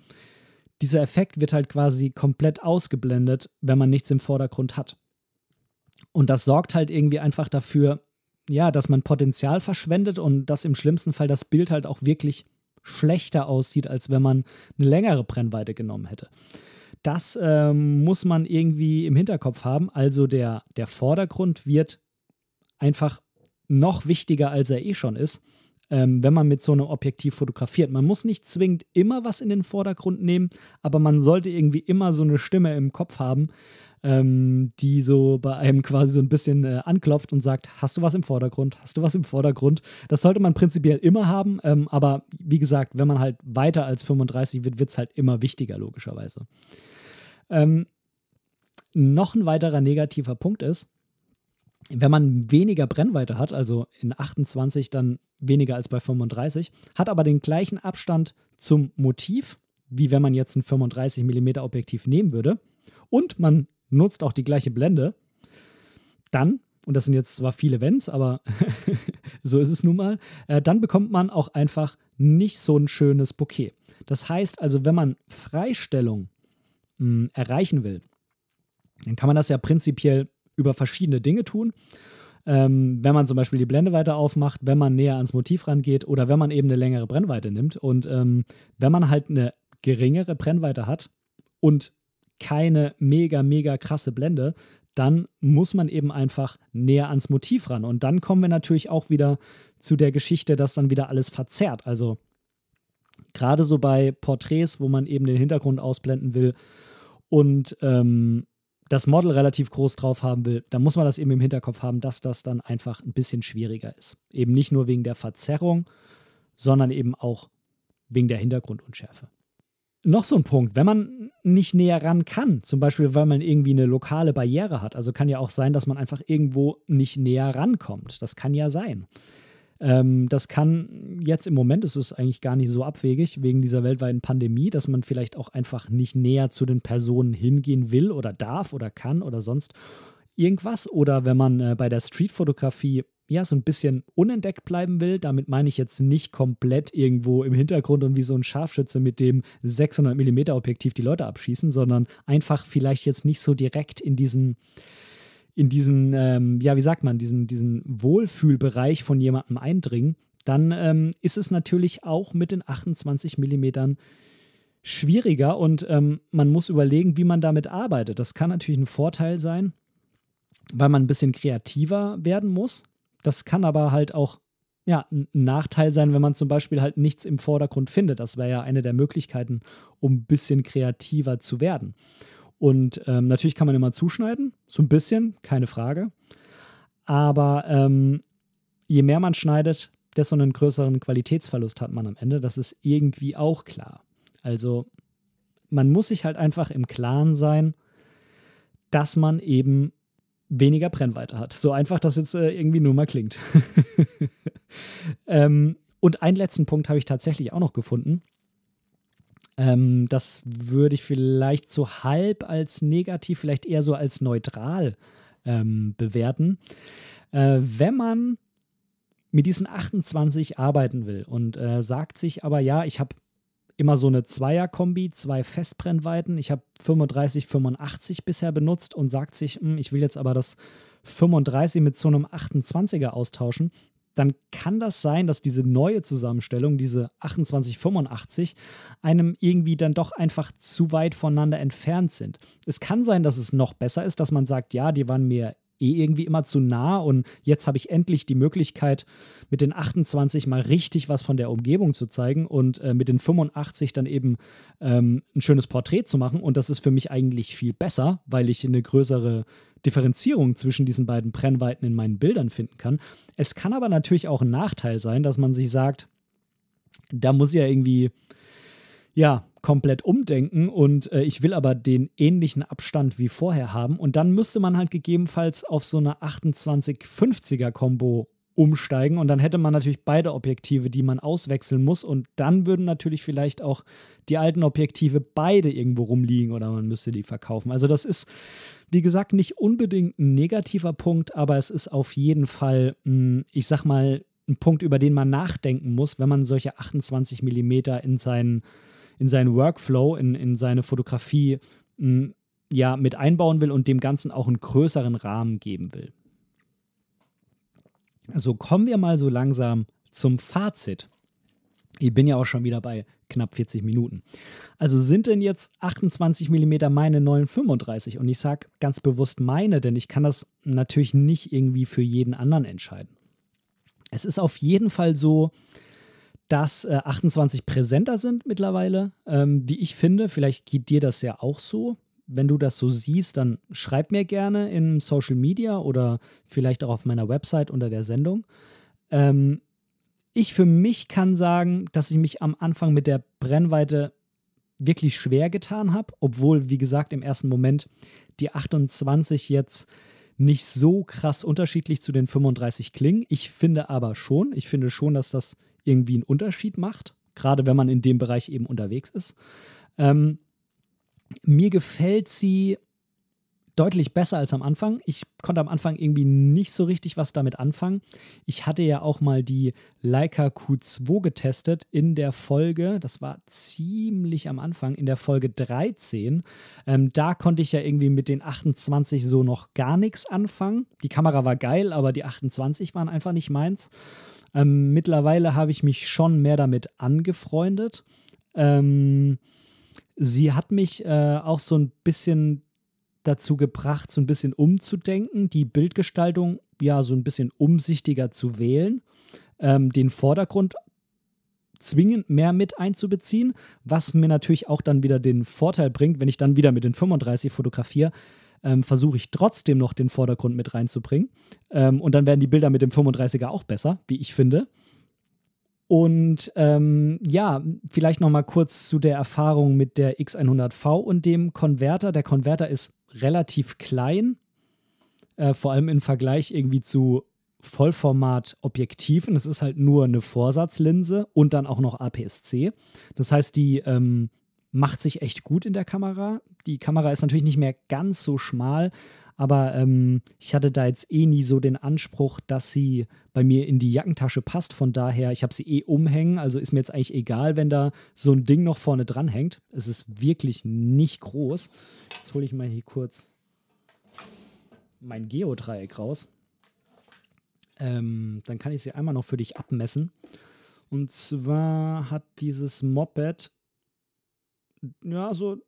dieser Effekt wird halt quasi komplett ausgeblendet, wenn man nichts im Vordergrund hat. Und das sorgt halt irgendwie einfach dafür, ja, dass man Potenzial verschwendet und dass im schlimmsten Fall das Bild halt auch wirklich schlechter aussieht, als wenn man eine längere Brennweite genommen hätte. Das ähm, muss man irgendwie im Hinterkopf haben. Also der, der Vordergrund wird einfach noch wichtiger, als er eh schon ist, ähm, wenn man mit so einem Objektiv fotografiert. Man muss nicht zwingend immer was in den Vordergrund nehmen, aber man sollte irgendwie immer so eine Stimme im Kopf haben, ähm, die so bei einem quasi so ein bisschen äh, anklopft und sagt, hast du was im Vordergrund? Hast du was im Vordergrund? Das sollte man prinzipiell immer haben, ähm, aber wie gesagt, wenn man halt weiter als 35 wird, wird es halt immer wichtiger, logischerweise. Ähm, noch ein weiterer negativer Punkt ist, wenn man weniger Brennweite hat, also in 28 dann weniger als bei 35, hat aber den gleichen Abstand zum Motiv, wie wenn man jetzt ein 35 mm Objektiv nehmen würde, und man nutzt auch die gleiche Blende, dann, und das sind jetzt zwar viele Wenns, aber so ist es nun mal, äh, dann bekommt man auch einfach nicht so ein schönes Bouquet. Das heißt also, wenn man Freistellung mh, hm, erreichen will, dann kann man das ja prinzipiell über verschiedene Dinge tun. Ähm, wenn man zum Beispiel die Blende weiter aufmacht, wenn man näher ans Motiv rangeht oder wenn man eben eine längere Brennweite nimmt. Und ähm, wenn man halt eine geringere Brennweite hat und keine mega, mega krasse Blende, dann muss man eben einfach näher ans Motiv ran. Und dann kommen wir natürlich auch wieder zu der Geschichte, dass dann wieder alles verzerrt. Also gerade so bei Porträts, wo man eben den Hintergrund ausblenden will und ähm, das Model relativ groß drauf haben will, dann muss man das eben im Hinterkopf haben, dass das dann einfach ein bisschen schwieriger ist. Eben nicht nur wegen der Verzerrung, sondern eben auch wegen der Hintergrundunschärfe. Noch so ein Punkt, wenn man nicht näher ran kann, zum Beispiel weil man irgendwie eine lokale Barriere hat, also kann ja auch sein, dass man einfach irgendwo nicht näher rankommt. Das kann ja sein. Ähm, das kann jetzt im Moment ist es eigentlich gar nicht so abwegig wegen dieser weltweiten Pandemie, dass man vielleicht auch einfach nicht näher zu den Personen hingehen will oder darf oder kann oder sonst irgendwas. Oder wenn man äh, bei der Streetfotografie ja, so ein bisschen unentdeckt bleiben will. Damit meine ich jetzt nicht komplett irgendwo im Hintergrund und wie so ein Scharfschütze mit dem 600 mm Objektiv die Leute abschießen, sondern einfach vielleicht jetzt nicht so direkt in diesen in diesen, ähm, ja, wie sagt man, diesen, diesen Wohlfühlbereich von jemandem eindringen, dann ähm, ist es natürlich auch mit den 28 Millimetern schwieriger und ähm, man muss überlegen, wie man damit arbeitet. Das kann natürlich ein Vorteil sein, weil man ein bisschen kreativer werden muss. Das kann aber halt auch ja, ein Nachteil sein, wenn man zum Beispiel halt nichts im Vordergrund findet. Das wäre ja eine der Möglichkeiten, um ein bisschen kreativer zu werden. Und ähm, natürlich kann man immer zuschneiden, so ein bisschen, keine Frage. Aber ähm, je mehr man schneidet, desto einen größeren Qualitätsverlust hat man am Ende. Das ist irgendwie auch klar. Also man muss sich halt einfach im Klaren sein, dass man eben weniger Brennweite hat. So einfach das jetzt äh, irgendwie nur mal klingt. ähm, und einen letzten Punkt habe ich tatsächlich auch noch gefunden. Ähm, das würde ich vielleicht so halb als negativ, vielleicht eher so als neutral ähm, bewerten. Äh, wenn man mit diesen 28 arbeiten will und äh, sagt sich aber, ja, ich habe immer so eine Zweier-Kombi, zwei Festbrennweiten. Ich habe 35, 85 bisher benutzt und sagt sich, hm, ich will jetzt aber das 35 mit so einem 28er austauschen dann kann das sein, dass diese neue Zusammenstellung, diese 2885, einem irgendwie dann doch einfach zu weit voneinander entfernt sind. Es kann sein, dass es noch besser ist, dass man sagt, ja, die waren mir eh irgendwie immer zu nah und jetzt habe ich endlich die Möglichkeit, mit den 28 mal richtig was von der Umgebung zu zeigen und äh, mit den 85 dann eben ähm, ein schönes Porträt zu machen. Und das ist für mich eigentlich viel besser, weil ich eine größere Differenzierung zwischen diesen beiden Brennweiten in meinen Bildern finden kann. Es kann aber natürlich auch ein Nachteil sein, dass man sich sagt, da muss ich ja irgendwie ja komplett umdenken und äh, ich will aber den ähnlichen Abstand wie vorher haben und dann müsste man halt gegebenenfalls auf so eine 2850er Combo umsteigen und dann hätte man natürlich beide Objektive, die man auswechseln muss und dann würden natürlich vielleicht auch die alten Objektive beide irgendwo rumliegen oder man müsste die verkaufen. Also das ist, wie gesagt, nicht unbedingt ein negativer Punkt, aber es ist auf jeden Fall, hm, ich sag mal, ein Punkt, über den man nachdenken muss, wenn man solche 28 mm in seinen, in seinen Workflow, in, in seine Fotografie hm, ja, mit einbauen will und dem Ganzen auch einen größeren Rahmen geben will. So kommen wir mal so langsam zum Fazit. Ich bin ja auch schon wieder bei knapp 40 Minuten. Also sind denn jetzt 28 mm meine neuen 35? Und ich sage ganz bewusst meine, denn ich kann das natürlich nicht irgendwie für jeden anderen entscheiden. Es ist auf jeden Fall so, dass äh, 28 präsenter sind mittlerweile, ähm, wie ich finde. Vielleicht geht dir das ja auch so wenn du das so siehst, dann schreib mir gerne in Social Media oder vielleicht auch auf meiner Website unter der Sendung. Ähm, ich für mich kann sagen, dass ich mich am Anfang mit der Brennweite wirklich schwer getan habe, obwohl, wie gesagt, im ersten Moment die 28 jetzt nicht so krass unterschiedlich zu den 35 klingen. Ich finde aber schon, ich finde schon, dass das irgendwie einen Unterschied macht, gerade wenn man in dem Bereich eben unterwegs ist. Ähm, mir gefällt sie deutlich besser als am Anfang. Ich konnte am Anfang irgendwie nicht so richtig was damit anfangen. Ich hatte ja auch mal die Leica Q2 getestet in der Folge, das war ziemlich am Anfang, in der Folge 13. Ähm, da konnte ich ja irgendwie mit den 28 so noch gar nichts anfangen. Die Kamera war geil, aber die 28 waren einfach nicht meins. Ähm, mittlerweile habe ich mich schon mehr damit angefreundet. Ähm, sie hat mich äh, auch so ein bisschen dazu gebracht, so ein bisschen umzudenken, die Bildgestaltung ja so ein bisschen umsichtiger zu wählen, ähm, den Vordergrund zwingend mehr mit einzubeziehen, was mir natürlich auch dann wieder den Vorteil bringt, wenn ich dann wieder mit den 35 fotografiere, ähm, versuche ich trotzdem noch den Vordergrund mit reinzubringen. Ähm, und dann werden die Bilder mit dem 35er auch besser, wie ich finde. Und ähm, ja, vielleicht noch mal kurz zu der Erfahrung mit der X100V und dem Konverter. Der Konverter ist relativ klein, äh, vor allem im Vergleich irgendwie zu Vollformat-Objektiven. Es ist halt nur eine Vorsatzlinse und dann auch noch APS-C. Das heißt, die ähm, macht sich echt gut in der Kamera. Die Kamera ist natürlich nicht mehr ganz so schmal, aber ähm, ich hatte da jetzt eh nie so den Anspruch, dass sie bei mir in die Jackentasche passt. Von daher, ich habe sie eh umhängen, also ist mir jetzt eigentlich egal, wenn da so ein Ding noch vorne dran hängt. Es ist wirklich nicht groß. Jetzt hole ich mal hier kurz mein Geodreieck raus. Ähm, dann kann ich sie einmal noch für dich abmessen. Und zwar hat dieses Moped ja so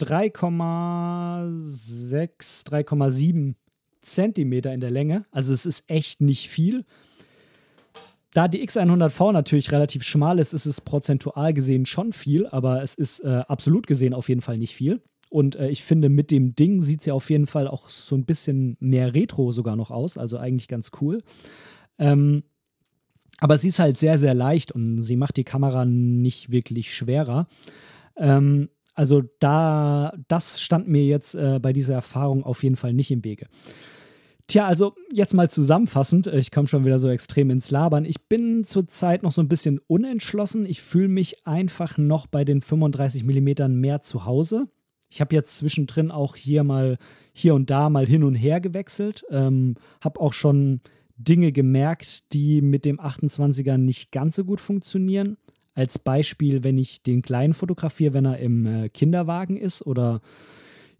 3,6, 3,7 Zentimeter in der Länge. Also es ist echt nicht viel. Da die X100V natürlich relativ schmal ist, ist es prozentual gesehen schon viel, aber es ist äh, absolut gesehen auf jeden Fall nicht viel. Und äh, ich finde, mit dem Ding sieht sie auf jeden Fall auch so ein bisschen mehr Retro sogar noch aus, also eigentlich ganz cool. Ähm, aber sie ist halt sehr, sehr leicht und sie macht die Kamera nicht wirklich schwerer. Ähm, also da, das stand mir jetzt äh, bei dieser Erfahrung auf jeden Fall nicht im Wege. Tja, also jetzt mal zusammenfassend, ich komme schon wieder so extrem ins Labern. Ich bin zurzeit noch so ein bisschen unentschlossen. Ich fühle mich einfach noch bei den 35 mm mehr zu Hause. Ich habe jetzt zwischendrin auch hier mal hier und da mal hin und her gewechselt. Ähm, habe auch schon Dinge gemerkt, die mit dem 28er nicht ganz so gut funktionieren. Als Beispiel, wenn ich den Kleinen fotografiere, wenn er im äh, Kinderwagen ist oder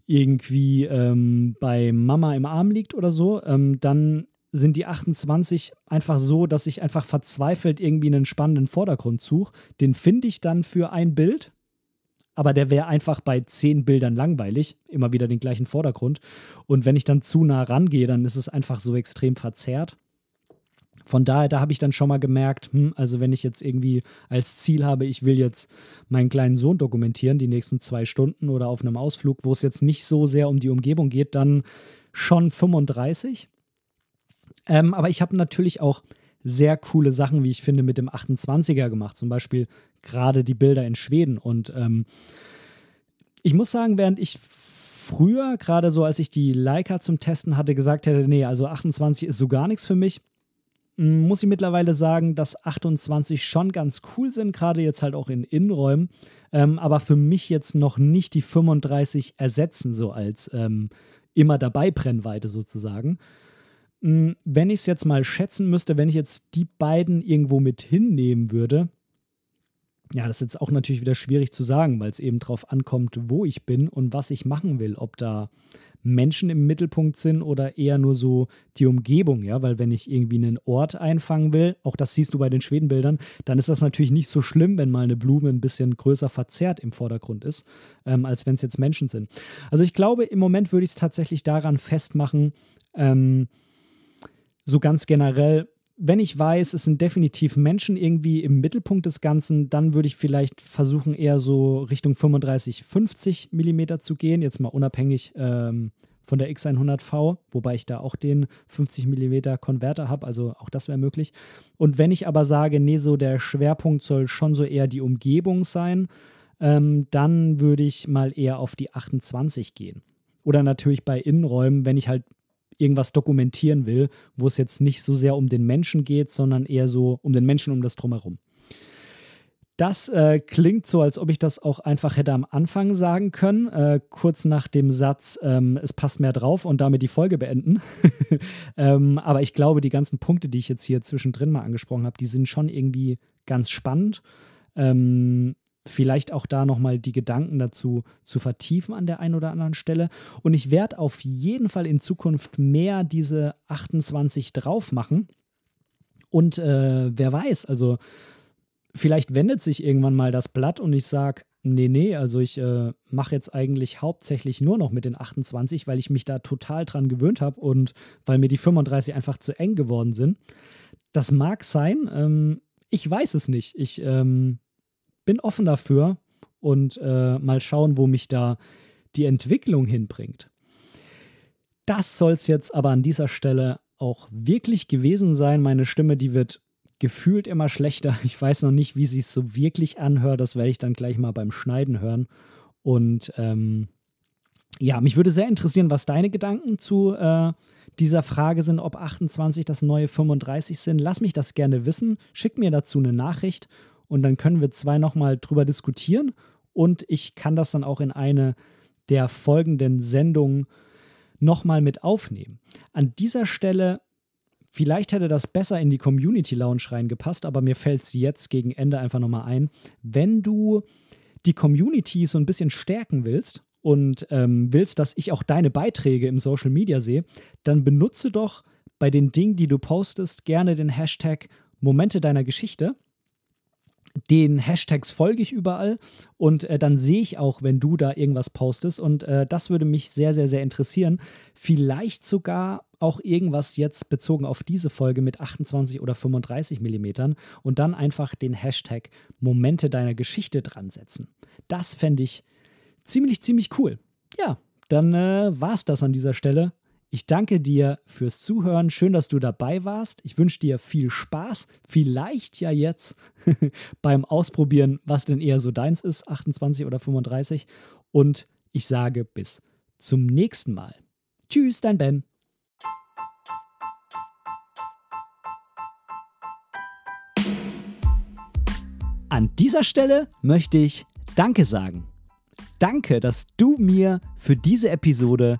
irgendwie ähm, bei Mama im Arm liegt oder so, ähm, dann sind die 28 einfach so, dass ich einfach verzweifelt irgendwie einen spannenden Vordergrund suche. Den finde ich dann für ein Bild, aber der wäre einfach bei zehn Bildern langweilig, immer wieder den gleichen Vordergrund. Und wenn ich dann zu nah rangehe, dann ist es einfach so extrem verzerrt. Von daher, da habe ich dann schon mal gemerkt, hm, also wenn ich jetzt irgendwie als Ziel habe, ich will jetzt meinen kleinen Sohn dokumentieren, die nächsten zwei Stunden oder auf einem Ausflug, wo es jetzt nicht so sehr um die Umgebung geht, dann schon 35. Ähm, aber ich habe natürlich auch sehr coole Sachen, wie ich finde, mit dem 28er gemacht. Zum Beispiel gerade die Bilder in Schweden. Und ähm, ich muss sagen, während ich früher, gerade so als ich die Leica zum Testen hatte, gesagt hätte, nee, also 28 ist so gar nichts für mich, muss ich mittlerweile sagen, dass 28 schon ganz cool sind, gerade jetzt halt auch in Innenräumen, ähm, aber für mich jetzt noch nicht die 35 ersetzen, so als ähm, immer dabei Brennweite sozusagen. Hm, wenn ich es jetzt mal schätzen müsste, wenn ich jetzt die beiden irgendwo mit hinnehmen würde, ja, das ist jetzt auch natürlich wieder schwierig zu sagen, weil es eben drauf ankommt, wo ich bin und was ich machen will. Ob da Menschen im Mittelpunkt sind oder eher nur so die Umgebung, ja, weil wenn ich irgendwie einen Ort einfangen will, auch das siehst du bei den Schwedenbildern, dann ist das natürlich nicht so schlimm, wenn mal eine Blume ein bisschen größer verzerrt im Vordergrund ist, ähm, als wenn es jetzt Menschen sind. Also ich glaube, im Moment würde ich es tatsächlich daran festmachen, ähm, so ganz generell, wenn ich weiß, es sind definitiv Menschen irgendwie im Mittelpunkt des Ganzen, dann würde ich vielleicht versuchen, eher so Richtung 35, 50 Millimeter zu gehen. Jetzt mal unabhängig ähm, von der X100V, wobei ich da auch den 50 Millimeter Konverter habe, also auch das wäre möglich. Und wenn ich aber sage, nee, so der Schwerpunkt soll schon so eher die Umgebung sein, ähm, dann würde ich mal eher auf die 28 gehen. Oder natürlich bei Innenräumen, wenn ich halt irgendwas dokumentieren will, wo es jetzt nicht so sehr um den Menschen geht, sondern eher so um den Menschen um das drumherum. Das äh, klingt so, als ob ich das auch einfach hätte am Anfang sagen können, äh, kurz nach dem Satz, ähm, es passt mehr drauf und damit die Folge beenden. ähm, aber ich glaube, die ganzen Punkte, die ich jetzt hier zwischendrin mal angesprochen habe, die sind schon irgendwie ganz spannend. Ähm, vielleicht auch da nochmal die Gedanken dazu zu vertiefen an der einen oder anderen Stelle. Und ich werde auf jeden Fall in Zukunft mehr diese 28 drauf machen. Und äh, wer weiß, also vielleicht wendet sich irgendwann mal das Blatt und ich sage, nee, nee, also ich äh, mache jetzt eigentlich hauptsächlich nur noch mit den 28, weil ich mich da total dran gewöhnt habe und weil mir die 35 einfach zu eng geworden sind. Das mag sein, ähm, ich weiß es nicht. Ich ähm, bin offen dafür und äh, mal schauen, wo mich da die Entwicklung hinbringt. Das soll es jetzt aber an dieser Stelle auch wirklich gewesen sein. Meine Stimme, die wird gefühlt immer schlechter. Ich weiß noch nicht, wie sie es so wirklich anhört. Das werde ich dann gleich mal beim Schneiden hören. Und ähm, ja, mich würde sehr interessieren, was deine Gedanken zu äh, dieser Frage sind, ob 28 das neue 35 sind. Lass mich das gerne wissen. Schick mir dazu eine Nachricht und dann können wir zwei nochmal drüber diskutieren und ich kann das dann auch in eine der folgenden Sendungen nochmal mit aufnehmen. An dieser Stelle, vielleicht hätte das besser in die Community Lounge reingepasst, aber mir fällt es jetzt gegen Ende einfach nochmal ein. Wenn du die Community so ein bisschen stärken willst und ähm, willst, dass ich auch deine Beiträge im Social Media sehe, dann benutze doch bei den Dingen, die du postest, gerne den Hashtag Momente deiner Geschichte den Hashtags folge ich überall und äh, dann sehe ich auch, wenn du da irgendwas postest und äh, das würde mich sehr, sehr, sehr interessieren. Vielleicht sogar auch irgendwas jetzt bezogen auf diese Folge mit 28 oder 35 Millimetern und dann einfach den Hashtag Momente deiner Geschichte dran setzen. Das fände ich ziemlich, ziemlich cool. Ja, dann äh, war es das an dieser Stelle. Ich danke dir fürs Zuhören. Schön, dass du dabei warst. Ich wünsche dir viel Spaß. Vielleicht ja jetzt beim Ausprobieren, was denn eher so deins ist, 28 oder 35. Und ich sage bis zum nächsten Mal. Tschüss, dein Ben. An dieser Stelle möchte ich Danke sagen. Danke, dass du mir für diese Episode